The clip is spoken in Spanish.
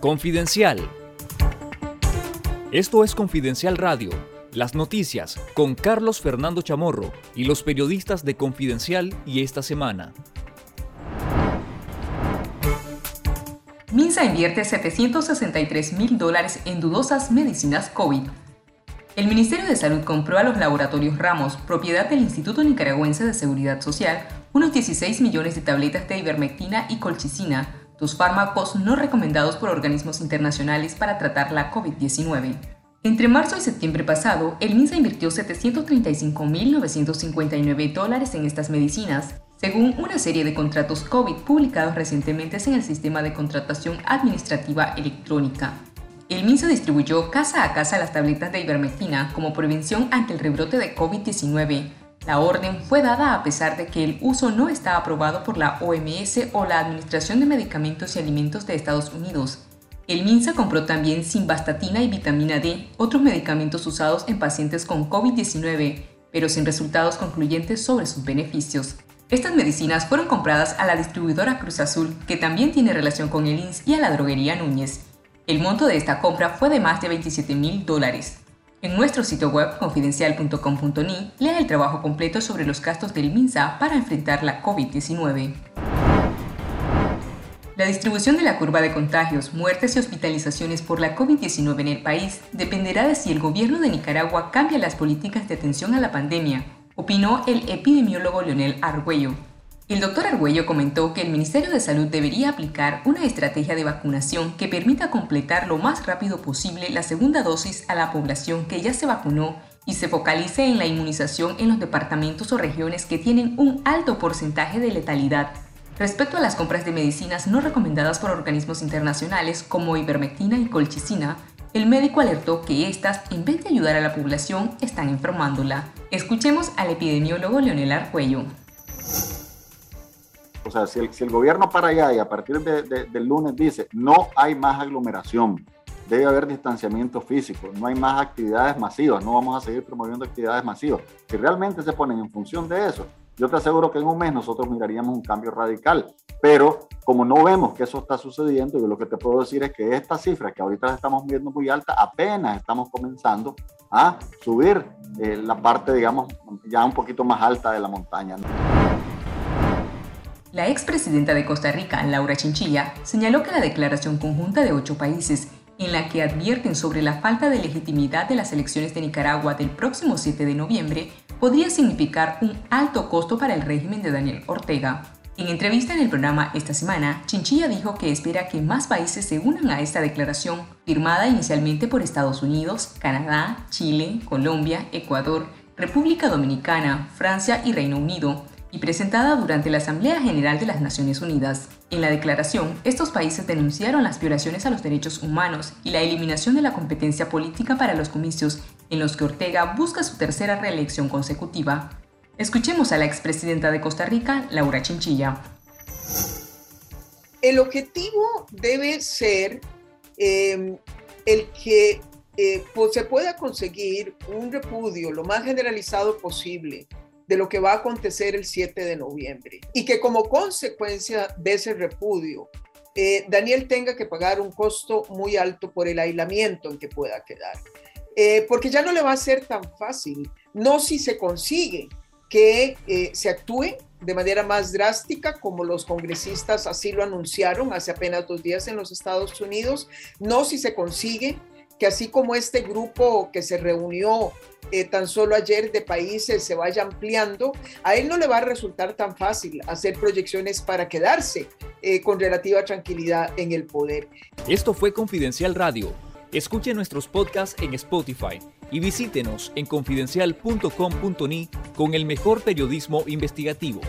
Confidencial. Esto es Confidencial Radio, las noticias con Carlos Fernando Chamorro y los periodistas de Confidencial y esta semana. Minsa invierte 763 mil dólares en dudosas medicinas COVID. El Ministerio de Salud compró a los laboratorios Ramos, propiedad del Instituto Nicaragüense de Seguridad Social, unos 16 millones de tabletas de ivermectina y colchicina, dos fármacos no recomendados por organismos internacionales para tratar la COVID-19. Entre marzo y septiembre pasado, el MINSA invirtió 735.959 dólares en estas medicinas, según una serie de contratos COVID publicados recientemente en el sistema de contratación administrativa electrónica. El MINSA distribuyó casa a casa las tabletas de ivermectina como prevención ante el rebrote de COVID-19. La orden fue dada a pesar de que el uso no está aprobado por la OMS o la Administración de Medicamentos y Alimentos de Estados Unidos. El MINSA compró también simvastatina y vitamina D, otros medicamentos usados en pacientes con COVID-19, pero sin resultados concluyentes sobre sus beneficios. Estas medicinas fueron compradas a la distribuidora Cruz Azul, que también tiene relación con el INS y a la droguería Núñez. El monto de esta compra fue de más de 27 mil dólares. En nuestro sitio web confidencial.com.ni lea el trabajo completo sobre los gastos del MINSA para enfrentar la COVID-19. La distribución de la curva de contagios, muertes y hospitalizaciones por la COVID-19 en el país dependerá de si el gobierno de Nicaragua cambia las políticas de atención a la pandemia, opinó el epidemiólogo Leonel Argüello, el doctor Argüello comentó que el Ministerio de Salud debería aplicar una estrategia de vacunación que permita completar lo más rápido posible la segunda dosis a la población que ya se vacunó y se focalice en la inmunización en los departamentos o regiones que tienen un alto porcentaje de letalidad. Respecto a las compras de medicinas no recomendadas por organismos internacionales como ivermectina y colchicina, el médico alertó que estas, en vez de ayudar a la población, están enfermándola. Escuchemos al epidemiólogo Leonel Argüello. O sea, si el, gobierno para allá y a partir del lunes dice no hay más aglomeración, debe haber distanciamiento físico, no hay más actividades masivas, no vamos a seguir promoviendo actividades masivas. Si realmente se ponen en función de eso, yo te aseguro que en un mes nosotros miraríamos un cambio radical. Pero como no vemos que eso está sucediendo, yo lo que te puedo decir es que esta cifra que ahorita estamos viendo muy alta, apenas estamos comenzando a subir eh, la parte, digamos, ya un poquito más alta de la montaña. La expresidenta de Costa Rica, Laura Chinchilla, señaló que la declaración conjunta de ocho países, en la que advierten sobre la falta de legitimidad de las elecciones de Nicaragua del próximo 7 de noviembre, podría significar un alto costo para el régimen de Daniel Ortega. En entrevista en el programa esta semana, Chinchilla dijo que espera que más países se unan a esta declaración, firmada inicialmente por Estados Unidos, Canadá, Chile, Colombia, Ecuador, República Dominicana, Francia y Reino Unido, presentada durante la Asamblea General de las Naciones Unidas. En la declaración, estos países denunciaron las violaciones a los derechos humanos y la eliminación de la competencia política para los comicios, en los que Ortega busca su tercera reelección consecutiva. Escuchemos a la expresidenta de Costa Rica, Laura Chinchilla. El objetivo debe ser em, el que eh, pues, se pueda conseguir un repudio lo más generalizado posible de lo que va a acontecer el 7 de noviembre y que como consecuencia de ese repudio, eh, Daniel tenga que pagar un costo muy alto por el aislamiento en que pueda quedar. Eh, porque ya no le va a ser tan fácil, no si se consigue que eh, se actúe de manera más drástica, como los congresistas así lo anunciaron hace apenas dos días en los Estados Unidos, no si se consigue que así como este grupo que se reunió eh, tan solo ayer de países se vaya ampliando, a él no le va a resultar tan fácil hacer proyecciones para quedarse eh, con relativa tranquilidad en el poder. Esto fue Confidencial Radio. Escuche nuestros podcasts en Spotify y visítenos en confidencial.com.ni con el mejor periodismo investigativo.